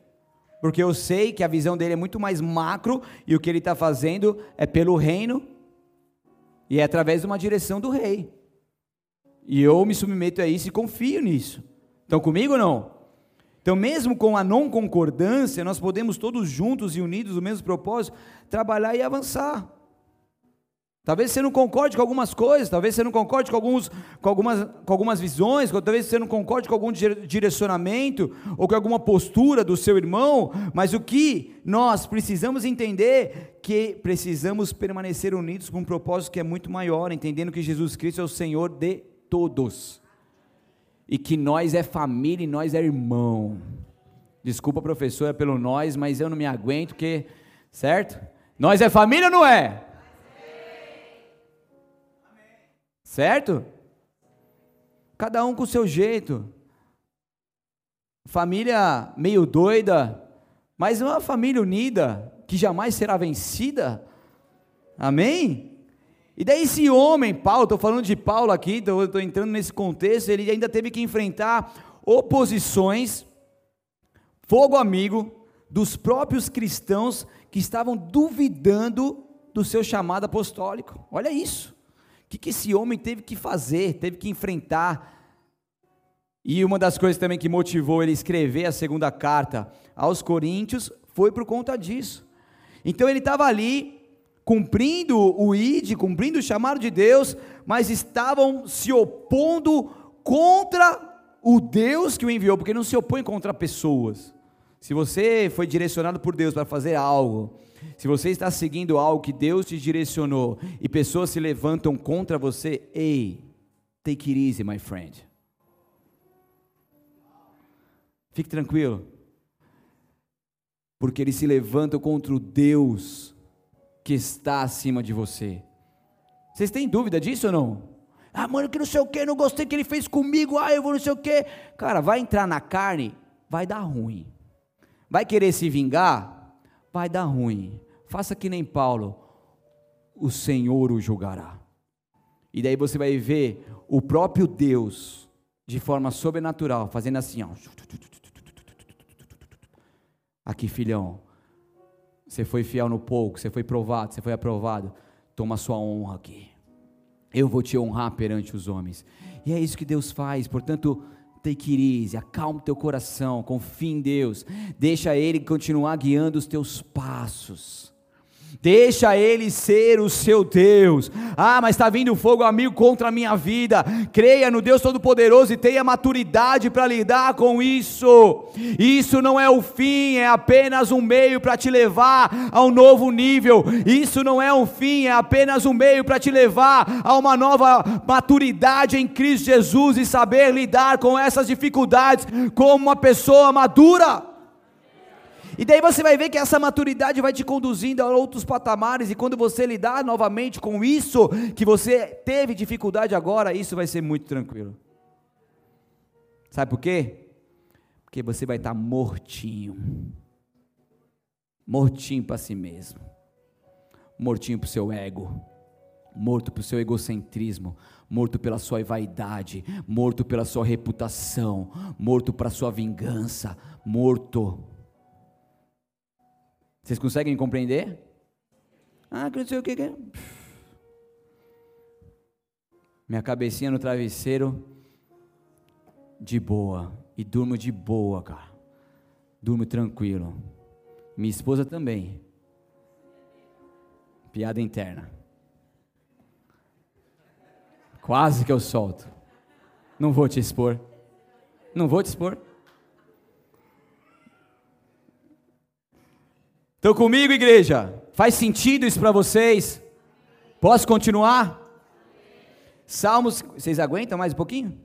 Porque eu sei que a visão dele é muito mais macro e o que ele está fazendo é pelo reino e é através de uma direção do rei. E eu me submeto a isso e confio nisso. Estão comigo ou não? Então, mesmo com a não concordância, nós podemos todos juntos e unidos no mesmo propósito trabalhar e avançar. Talvez você não concorde com algumas coisas, talvez você não concorde com, alguns, com, algumas, com algumas visões, talvez você não concorde com algum direcionamento ou com alguma postura do seu irmão, mas o que nós precisamos entender que precisamos permanecer unidos com um propósito que é muito maior, entendendo que Jesus Cristo é o Senhor de todos e que nós é família e nós é irmão. Desculpa, professora, pelo nós, mas eu não me aguento, que, certo? Nós é família ou não é? Certo? Cada um com o seu jeito. Família meio doida, mas uma família unida, que jamais será vencida. Amém? E daí esse homem, Paulo, estou falando de Paulo aqui, estou entrando nesse contexto, ele ainda teve que enfrentar oposições, fogo amigo, dos próprios cristãos que estavam duvidando do seu chamado apostólico. Olha isso. O que, que esse homem teve que fazer, teve que enfrentar. E uma das coisas também que motivou ele a escrever a segunda carta aos Coríntios foi por conta disso. Então ele estava ali, cumprindo o ID, cumprindo o chamado de Deus, mas estavam se opondo contra o Deus que o enviou, porque não se opõe contra pessoas. Se você foi direcionado por Deus para fazer algo, se você está seguindo algo que Deus te direcionou e pessoas se levantam contra você, ei, take it easy, my friend. Fique tranquilo, porque eles se levantam contra o Deus que está acima de você. Vocês têm dúvida disso ou não? Ah, mano, que não sei o que, não gostei que ele fez comigo, ah, eu vou não sei o que. Cara, vai entrar na carne, vai dar ruim. Vai querer se vingar? Vai dar ruim. Faça que nem Paulo, o Senhor o julgará. E daí você vai ver o próprio Deus, de forma sobrenatural, fazendo assim, ó. Aqui, filhão, você foi fiel no pouco, você foi provado, você foi aprovado, toma sua honra aqui. Eu vou te honrar perante os homens. E é isso que Deus faz, portanto, take it easy, acalma teu coração, confia em Deus, deixa Ele continuar guiando os teus passos. Deixa Ele ser o seu Deus. Ah, mas está vindo fogo amigo contra a minha vida. Creia no Deus Todo-Poderoso e tenha maturidade para lidar com isso. Isso não é o fim, é apenas um meio para te levar a um novo nível. Isso não é um fim, é apenas um meio para te levar a uma nova maturidade em Cristo Jesus e saber lidar com essas dificuldades como uma pessoa madura. E daí você vai ver que essa maturidade vai te conduzindo a outros patamares, e quando você lidar novamente com isso que você teve dificuldade agora, isso vai ser muito tranquilo. Sabe por quê? Porque você vai estar mortinho. Mortinho para si mesmo. Mortinho para o seu ego. Morto para o seu egocentrismo, morto pela sua vaidade, morto pela sua reputação, morto para sua vingança, morto vocês conseguem compreender? Ah, que não sei o que. é. Minha cabecinha no travesseiro, de boa. E durmo de boa, cara. Durmo tranquilo. Minha esposa também. Piada interna. Quase que eu solto. Não vou te expor. Não vou te expor. Estão comigo, igreja? Faz sentido isso para vocês? Posso continuar? Salmos, vocês aguentam mais um pouquinho?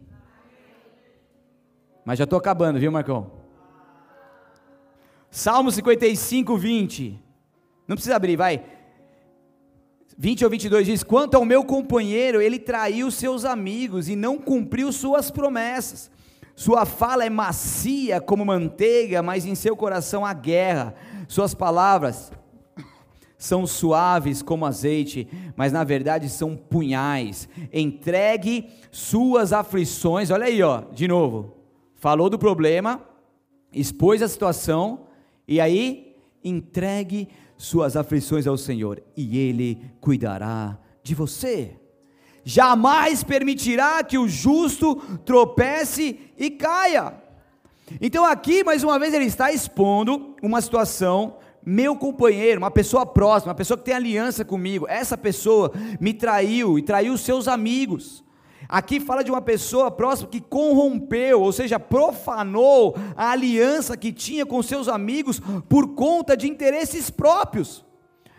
Mas já estou acabando, viu, Marcão? Salmo 55, 20. Não precisa abrir, vai. 20 ou 22 diz: Quanto ao meu companheiro, ele traiu seus amigos e não cumpriu suas promessas. Sua fala é macia como manteiga, mas em seu coração há guerra. Suas palavras são suaves como azeite, mas na verdade são punhais. Entregue suas aflições. Olha aí, ó, de novo. Falou do problema, expôs a situação e aí entregue suas aflições ao Senhor e ele cuidará de você. Jamais permitirá que o justo tropece e caia. Então aqui, mais uma vez, ele está expondo uma situação, meu companheiro, uma pessoa próxima, uma pessoa que tem aliança comigo, essa pessoa me traiu e traiu seus amigos. Aqui fala de uma pessoa próxima que corrompeu, ou seja, profanou a aliança que tinha com seus amigos por conta de interesses próprios.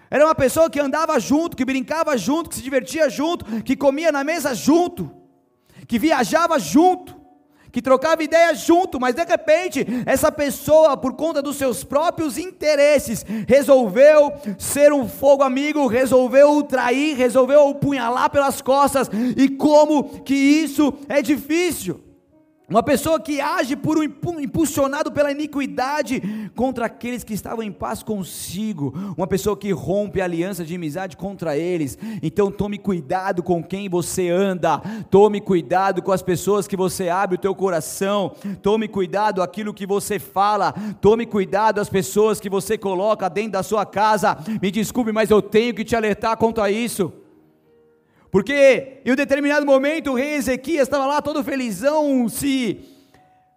Era uma pessoa que andava junto, que brincava junto, que se divertia junto, que comia na mesa junto, que viajava junto que trocava ideias junto, mas de repente, essa pessoa, por conta dos seus próprios interesses, resolveu ser um fogo amigo, resolveu o trair, resolveu o punhalar pelas costas, e como que isso é difícil. Uma pessoa que age por um impulsionado pela iniquidade contra aqueles que estavam em paz consigo. Uma pessoa que rompe a aliança de amizade contra eles. Então tome cuidado com quem você anda. Tome cuidado com as pessoas que você abre o teu coração. Tome cuidado aquilo que você fala. Tome cuidado as pessoas que você coloca dentro da sua casa. Me desculpe, mas eu tenho que te alertar contra isso. Porque em um determinado momento o rei Ezequias estava lá todo felizão, se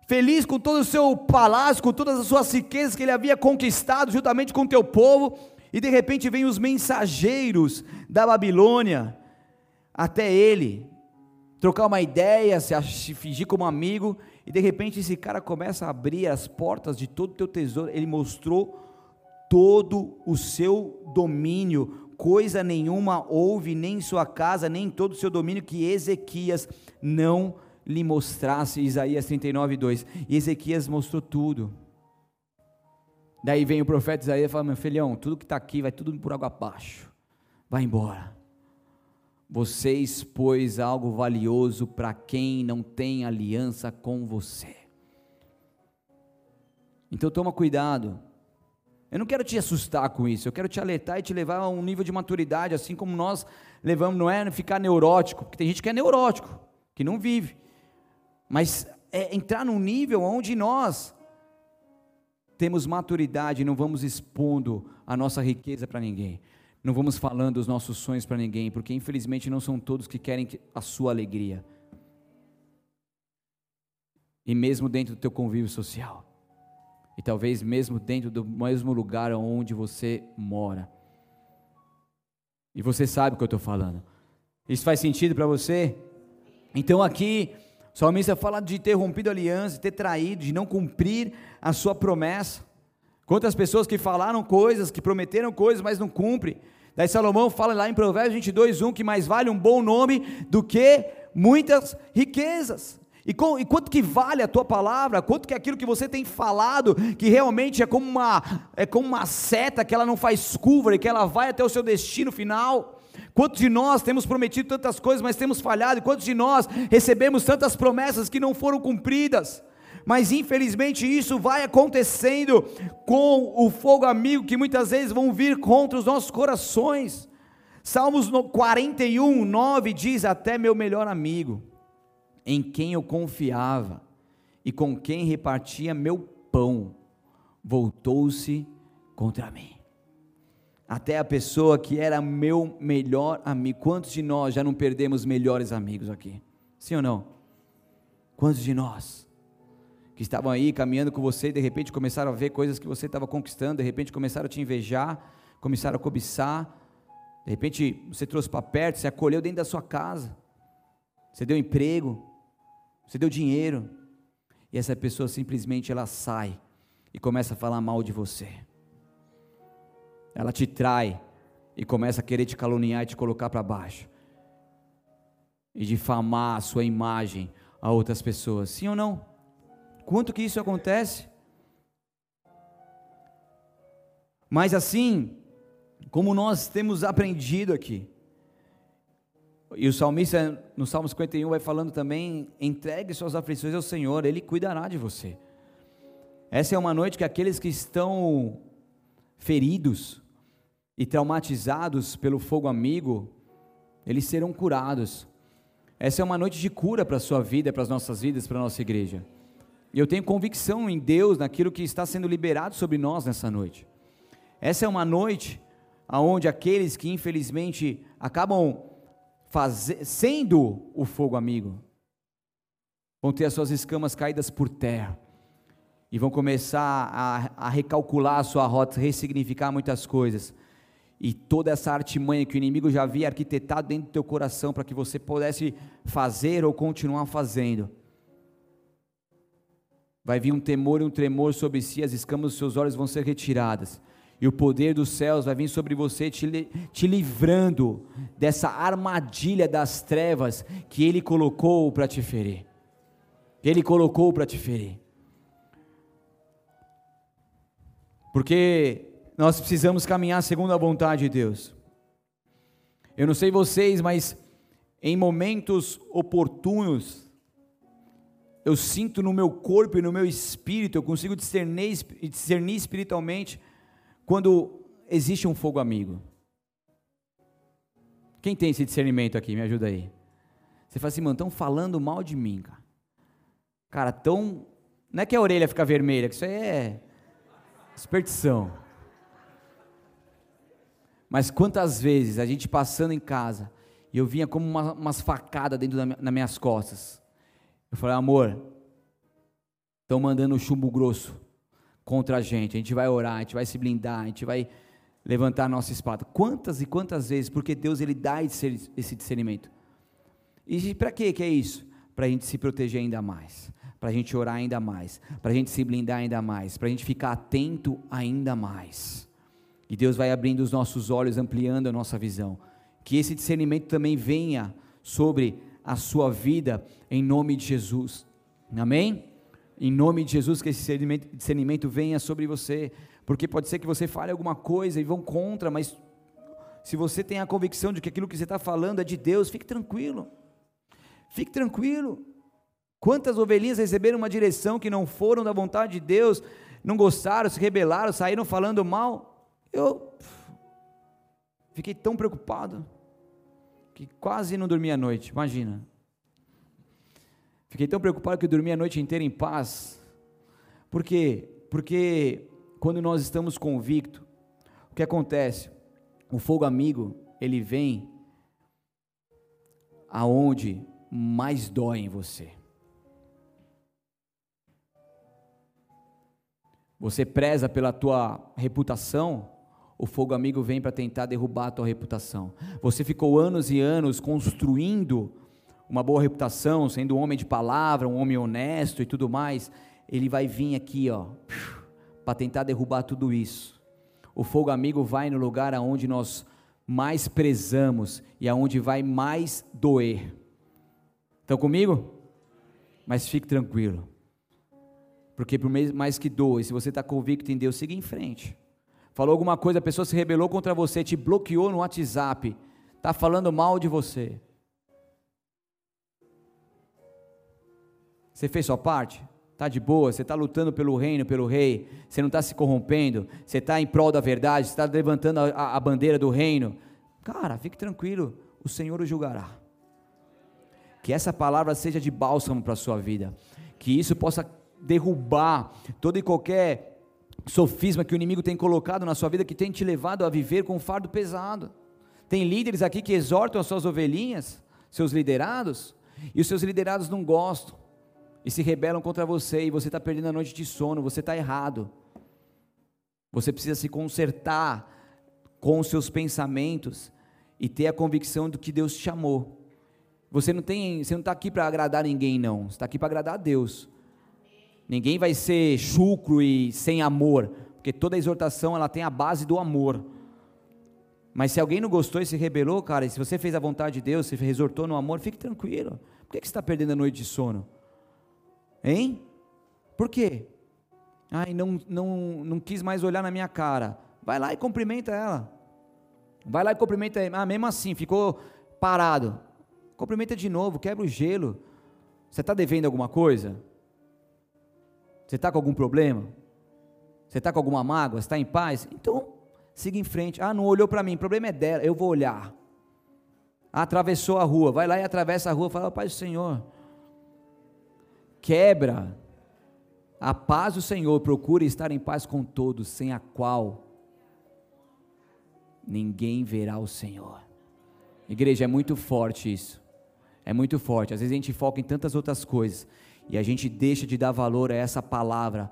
feliz com todo o seu palácio, com todas as suas riquezas que ele havia conquistado juntamente com o teu povo. E de repente vem os mensageiros da Babilônia até ele, trocar uma ideia, se, se fingir como amigo, e de repente esse cara começa a abrir as portas de todo o teu tesouro. Ele mostrou todo o seu domínio, coisa nenhuma houve nem em sua casa, nem em todo o seu domínio que Ezequias não lhe mostrasse. Isaías 39, 2. E Ezequias mostrou tudo. Daí vem o profeta Isaías e fala: Meu filhão, tudo que está aqui vai tudo por água abaixo. Vai embora. Você expôs algo valioso para quem não tem aliança com você. Então toma cuidado. Eu não quero te assustar com isso, eu quero te alertar e te levar a um nível de maturidade, assim como nós levamos, não é ficar neurótico, porque tem gente que é neurótico, que não vive, mas é entrar num nível onde nós temos maturidade e não vamos expondo a nossa riqueza para ninguém, não vamos falando os nossos sonhos para ninguém, porque infelizmente não são todos que querem a sua alegria, e mesmo dentro do teu convívio social e talvez mesmo dentro do mesmo lugar onde você mora. E você sabe o que eu estou falando. Isso faz sentido para você? Então aqui, o salmista fala de ter rompido a aliança, de ter traído, de não cumprir a sua promessa. Quantas pessoas que falaram coisas, que prometeram coisas, mas não cumprem. Daí Salomão fala lá em Provérbios 22, 1, que mais vale um bom nome do que muitas riquezas. E, com, e, quanto que vale a tua palavra? Quanto que aquilo que você tem falado, que realmente é como uma, é como uma seta que ela não faz curva e que ela vai até o seu destino final? Quantos de nós temos prometido tantas coisas, mas temos falhado? E quantos de nós recebemos tantas promessas que não foram cumpridas? Mas infelizmente isso vai acontecendo com o fogo amigo que muitas vezes vão vir contra os nossos corações. Salmos 41, 9 diz: Até meu melhor amigo em quem eu confiava e com quem repartia meu pão, voltou-se contra mim. Até a pessoa que era meu melhor amigo. Quantos de nós já não perdemos melhores amigos aqui? Sim ou não? Quantos de nós que estavam aí caminhando com você e de repente começaram a ver coisas que você estava conquistando, de repente começaram a te invejar, começaram a cobiçar, de repente você trouxe para perto, você acolheu dentro da sua casa, você deu emprego, você deu dinheiro, e essa pessoa simplesmente ela sai e começa a falar mal de você. Ela te trai e começa a querer te caluniar e te colocar para baixo. E difamar a sua imagem a outras pessoas. Sim ou não? Quanto que isso acontece? Mas assim, como nós temos aprendido aqui, e o salmista, no Salmo 51, vai falando também: entregue suas aflições ao Senhor, Ele cuidará de você. Essa é uma noite que aqueles que estão feridos e traumatizados pelo fogo amigo, eles serão curados. Essa é uma noite de cura para a sua vida, para as nossas vidas, para a nossa igreja. E eu tenho convicção em Deus, naquilo que está sendo liberado sobre nós nessa noite. Essa é uma noite onde aqueles que infelizmente acabam sendo o fogo amigo, vão ter as suas escamas caídas por terra e vão começar a, a recalcular a sua rota, ressignificar muitas coisas. E toda essa artimanha que o inimigo já havia arquitetado dentro do teu coração para que você pudesse fazer ou continuar fazendo. Vai vir um temor e um tremor sobre si, as escamas dos seus olhos vão ser retiradas e o poder dos céus vai vir sobre você, te, te livrando dessa armadilha das trevas que Ele colocou para te ferir. Ele colocou para te ferir. Porque nós precisamos caminhar segundo a vontade de Deus. Eu não sei vocês, mas em momentos oportunos, eu sinto no meu corpo e no meu espírito, eu consigo discernir, discernir espiritualmente quando existe um fogo amigo. Quem tem esse discernimento aqui? Me ajuda aí. Você fala assim, mano, estão falando mal de mim, cara. Cara, tão. Não é que a orelha fica vermelha, que isso aí é espertição. Mas quantas vezes a gente passando em casa e eu vinha como uma, umas facadas dentro das minhas costas. Eu falei, amor, estão mandando chumbo grosso contra a gente. A gente vai orar, a gente vai se blindar, a gente vai levantar a nossa espada. Quantas e quantas vezes, porque Deus ele dá esse discernimento. E para que que é isso? Para a gente se proteger ainda mais, para a gente orar ainda mais, para a gente se blindar ainda mais, para a gente ficar atento ainda mais. E Deus vai abrindo os nossos olhos, ampliando a nossa visão. Que esse discernimento também venha sobre a sua vida, em nome de Jesus. Amém? Em nome de Jesus, que esse discernimento, discernimento venha sobre você, porque pode ser que você fale alguma coisa e vão contra, mas se você tem a convicção de que aquilo que você está falando é de Deus, fique tranquilo. Fique tranquilo. Quantas ovelhinhas receberam uma direção que não foram da vontade de Deus, não gostaram, se rebelaram, saíram falando mal? Eu fiquei tão preocupado que quase não dormi a noite, imagina. Fiquei tão preocupado que dormi a noite inteira em paz. Por quê? Porque quando nós estamos convictos, o que acontece? O fogo amigo, ele vem aonde mais dói em você. Você preza pela tua reputação, o fogo amigo vem para tentar derrubar a tua reputação. Você ficou anos e anos construindo uma boa reputação, sendo um homem de palavra, um homem honesto e tudo mais, ele vai vir aqui, ó, para tentar derrubar tudo isso. O fogo amigo vai no lugar aonde nós mais prezamos e aonde vai mais doer. Estão comigo? Mas fique tranquilo. Porque por mais que doe, se você está convicto em Deus, siga em frente. Falou alguma coisa, a pessoa se rebelou contra você, te bloqueou no WhatsApp, está falando mal de você. Você fez sua parte? Está de boa? Você está lutando pelo reino, pelo rei? Você não está se corrompendo? Você está em prol da verdade? Você está levantando a, a bandeira do reino? Cara, fique tranquilo, o Senhor o julgará. Que essa palavra seja de bálsamo para a sua vida. Que isso possa derrubar todo e qualquer sofisma que o inimigo tem colocado na sua vida, que tem te levado a viver com um fardo pesado. Tem líderes aqui que exortam as suas ovelhinhas, seus liderados, e os seus liderados não gostam e se rebelam contra você, e você está perdendo a noite de sono, você está errado. Você precisa se consertar com os seus pensamentos e ter a convicção do que Deus te chamou. Você não tem, você não está aqui para agradar ninguém, não. Você está aqui para agradar a Deus. Ninguém vai ser chucro e sem amor, porque toda exortação ela tem a base do amor. Mas se alguém não gostou e se rebelou, cara, e se você fez a vontade de Deus, se exortou no amor, fique tranquilo. Por que, que você está perdendo a noite de sono? Hein? Por quê? Ai, não, não, não quis mais olhar na minha cara. Vai lá e cumprimenta ela. Vai lá e cumprimenta ela. Ah, mesmo assim, ficou parado. Cumprimenta de novo, quebra o gelo. Você está devendo alguma coisa? Você está com algum problema? Você está com alguma mágoa? Está em paz? Então, siga em frente. Ah, não olhou para mim, o problema é dela, eu vou olhar. Atravessou a rua, vai lá e atravessa a rua, fala, Pai do Senhor, quebra a paz do Senhor, procure estar em paz com todos, sem a qual ninguém verá o Senhor. Igreja, é muito forte isso. É muito forte. Às vezes a gente foca em tantas outras coisas e a gente deixa de dar valor a essa palavra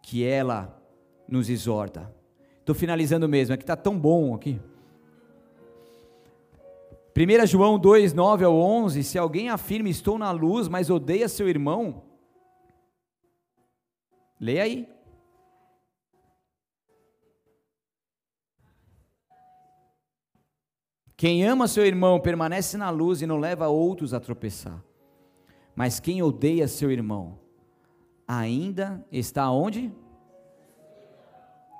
que ela nos exorta. Estou finalizando mesmo, é que está tão bom aqui. 1 João 2, 9 ao 11: Se alguém afirma estou na luz, mas odeia seu irmão, leia aí. Quem ama seu irmão permanece na luz e não leva outros a tropeçar. Mas quem odeia seu irmão ainda está onde?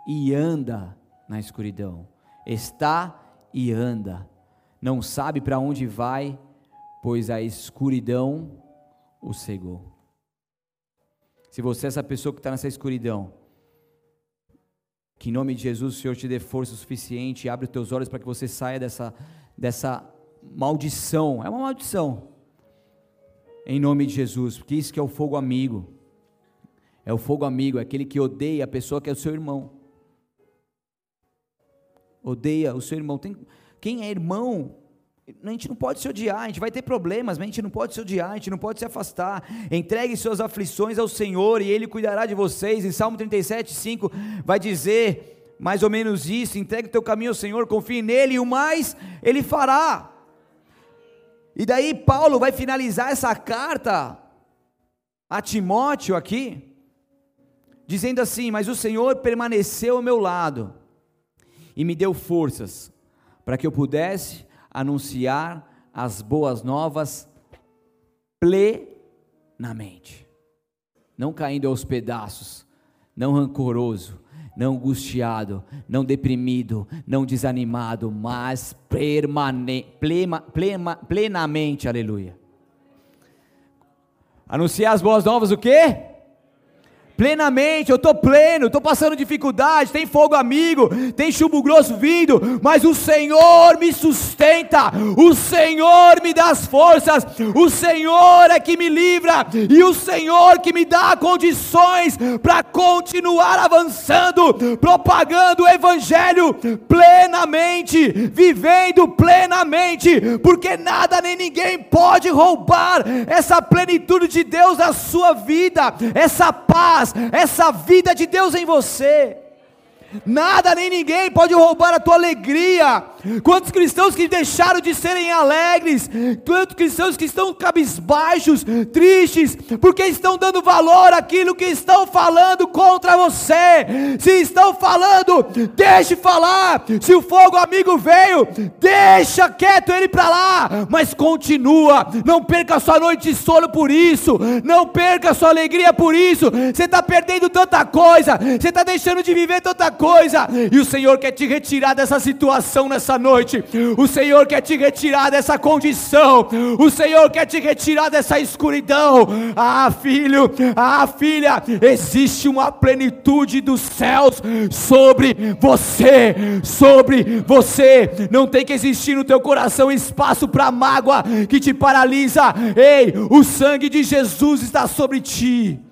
E anda na escuridão. Está e anda não sabe para onde vai, pois a escuridão o cegou. Se você é essa pessoa que está nessa escuridão, que em nome de Jesus o Senhor te dê força suficiente e abre os teus olhos para que você saia dessa, dessa maldição. É uma maldição. Em nome de Jesus, porque isso que é o fogo amigo. É o fogo amigo, é aquele que odeia a pessoa que é o seu irmão. Odeia o seu irmão. Tem, quem é irmão, a gente não pode se odiar, a gente vai ter problemas, mas a gente não pode se odiar, a gente não pode se afastar. Entregue suas aflições ao Senhor e Ele cuidará de vocês. Em Salmo 37, 5 vai dizer: mais ou menos isso, entregue o teu caminho ao Senhor, confie nele e o mais ele fará. E daí Paulo vai finalizar essa carta a Timóteo aqui, dizendo assim: Mas o Senhor permaneceu ao meu lado e me deu forças para que eu pudesse anunciar as boas novas plenamente, não caindo aos pedaços, não rancoroso, não angustiado, não deprimido, não desanimado, mas permane, plema, plema, plenamente, aleluia. Anunciar as boas novas, o quê? Plenamente, eu estou pleno, estou passando dificuldade, tem fogo amigo, tem chumbo grosso vindo, mas o Senhor me sustenta, o Senhor me dá as forças, o Senhor é que me livra, e o Senhor que me dá condições para continuar avançando, propagando o Evangelho plenamente, vivendo plenamente, porque nada nem ninguém pode roubar essa plenitude de Deus na sua vida, essa paz essa vida de Deus em você. Nada nem ninguém pode roubar a tua alegria. Quantos cristãos que deixaram de serem alegres, quantos cristãos que estão cabisbaixos, tristes, porque estão dando valor àquilo que estão falando contra você. Se estão falando, deixe falar. Se o fogo amigo veio, deixa quieto ele para lá, mas continua. Não perca a sua noite de sono por isso. Não perca a sua alegria por isso. Você está perdendo tanta coisa. Você está deixando de viver tanta coisa. E o Senhor quer te retirar dessa situação nessa noite. O Senhor quer te retirar dessa condição. O Senhor quer te retirar dessa escuridão. Ah, filho, ah, filha, existe uma plenitude dos céus sobre você, sobre você. Não tem que existir no teu coração espaço para mágoa que te paralisa. Ei, o sangue de Jesus está sobre ti.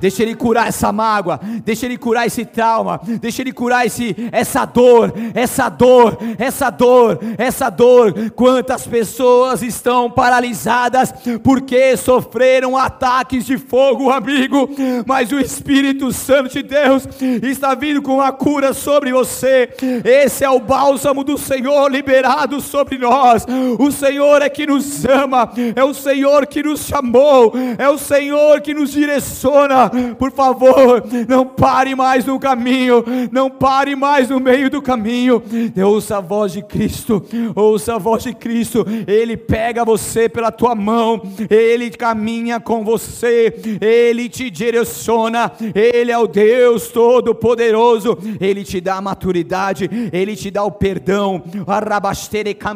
Deixa Ele curar essa mágoa, deixa Ele curar esse trauma, deixa Ele curar esse, essa dor, essa dor, essa dor, essa dor. Quantas pessoas estão paralisadas porque sofreram ataques de fogo, amigo, mas o Espírito Santo de Deus está vindo com a cura sobre você. Esse é o bálsamo do Senhor liberado sobre nós. O Senhor é que nos ama, é o Senhor que nos chamou, é o Senhor que nos direciona por favor, não pare mais no caminho, não pare mais no meio do caminho. Ouça a voz de Cristo, ouça a voz de Cristo. Ele pega você pela tua mão, ele caminha com você, ele te direciona. Ele é o Deus Todo-Poderoso, ele te dá a maturidade, ele te dá o perdão,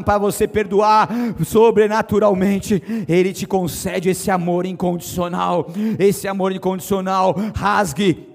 para você perdoar sobrenaturalmente. Ele te concede esse amor incondicional, esse amor incondicional incondicional, rasgue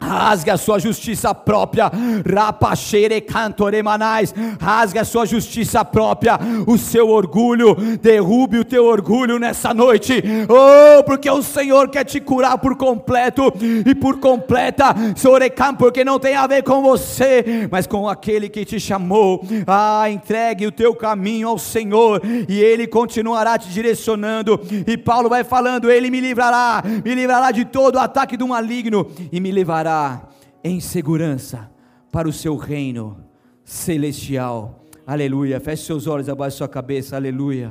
Rasgue a sua justiça própria, rapachere cantoremanais, rasgue a sua justiça própria, o seu orgulho, derrube o teu orgulho nessa noite, oh, porque o Senhor quer te curar por completo e por completa, Sorecam, porque não tem a ver com você, mas com aquele que te chamou. Ah, entregue o teu caminho ao Senhor e Ele continuará te direcionando. E Paulo vai falando: Ele me livrará, me livrará de todo o ataque do maligno e me em segurança para o seu reino celestial. Aleluia. Feche seus olhos, abaixe sua cabeça. Aleluia.